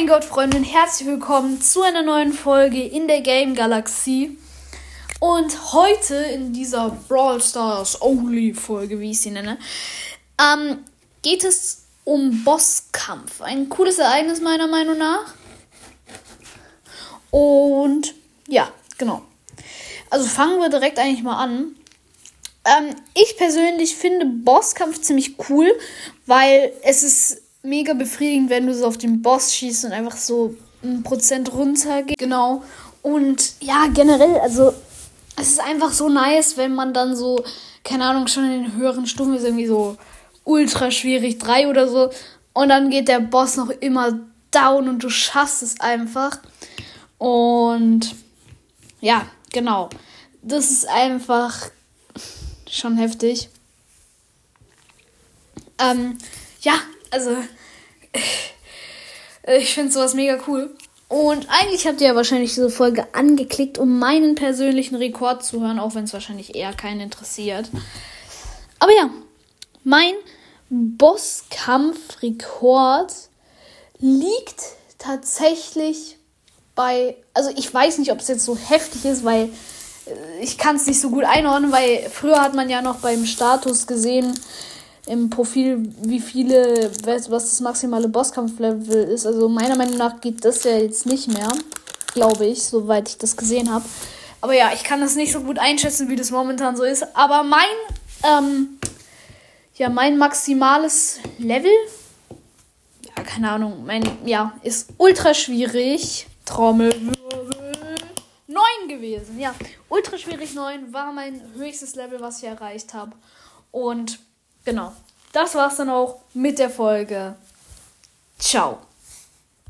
mein Gott, Freunde, und herzlich willkommen zu einer neuen Folge in der Game Galaxie. Und heute in dieser Brawl Stars Only Folge, wie ich sie nenne, ähm, geht es um Bosskampf. Ein cooles Ereignis meiner Meinung nach. Und ja, genau. Also fangen wir direkt eigentlich mal an. Ähm, ich persönlich finde Bosskampf ziemlich cool, weil es ist mega befriedigend, wenn du so auf den Boss schießt und einfach so ein Prozent runter geht. Genau. Und ja, generell, also es ist einfach so nice, wenn man dann so, keine Ahnung, schon in den höheren Stufen ist irgendwie so ultra schwierig, drei oder so. Und dann geht der Boss noch immer down und du schaffst es einfach. Und ja, genau. Das ist einfach schon heftig. Ähm, ja, also ich finde sowas mega cool. Und eigentlich habt ihr ja wahrscheinlich diese Folge angeklickt, um meinen persönlichen Rekord zu hören, auch wenn es wahrscheinlich eher keinen interessiert. Aber ja, mein Bosskampfrekord liegt tatsächlich bei, also ich weiß nicht, ob es jetzt so heftig ist, weil äh, ich kann es nicht so gut einordnen, weil früher hat man ja noch beim Status gesehen, im Profil, wie viele, was das maximale Bosskampflevel ist. Also meiner Meinung nach geht das ja jetzt nicht mehr, glaube ich, soweit ich das gesehen habe. Aber ja, ich kann das nicht so gut einschätzen, wie das momentan so ist. Aber mein, ähm, ja, mein maximales Level, ja, keine Ahnung, mein, ja, ist ultra schwierig. Trommelwirbel. 9 gewesen, ja. Ultra schwierig 9 war mein höchstes Level, was ich erreicht habe. Und Genau. Das war's dann auch mit der Folge. Ciao.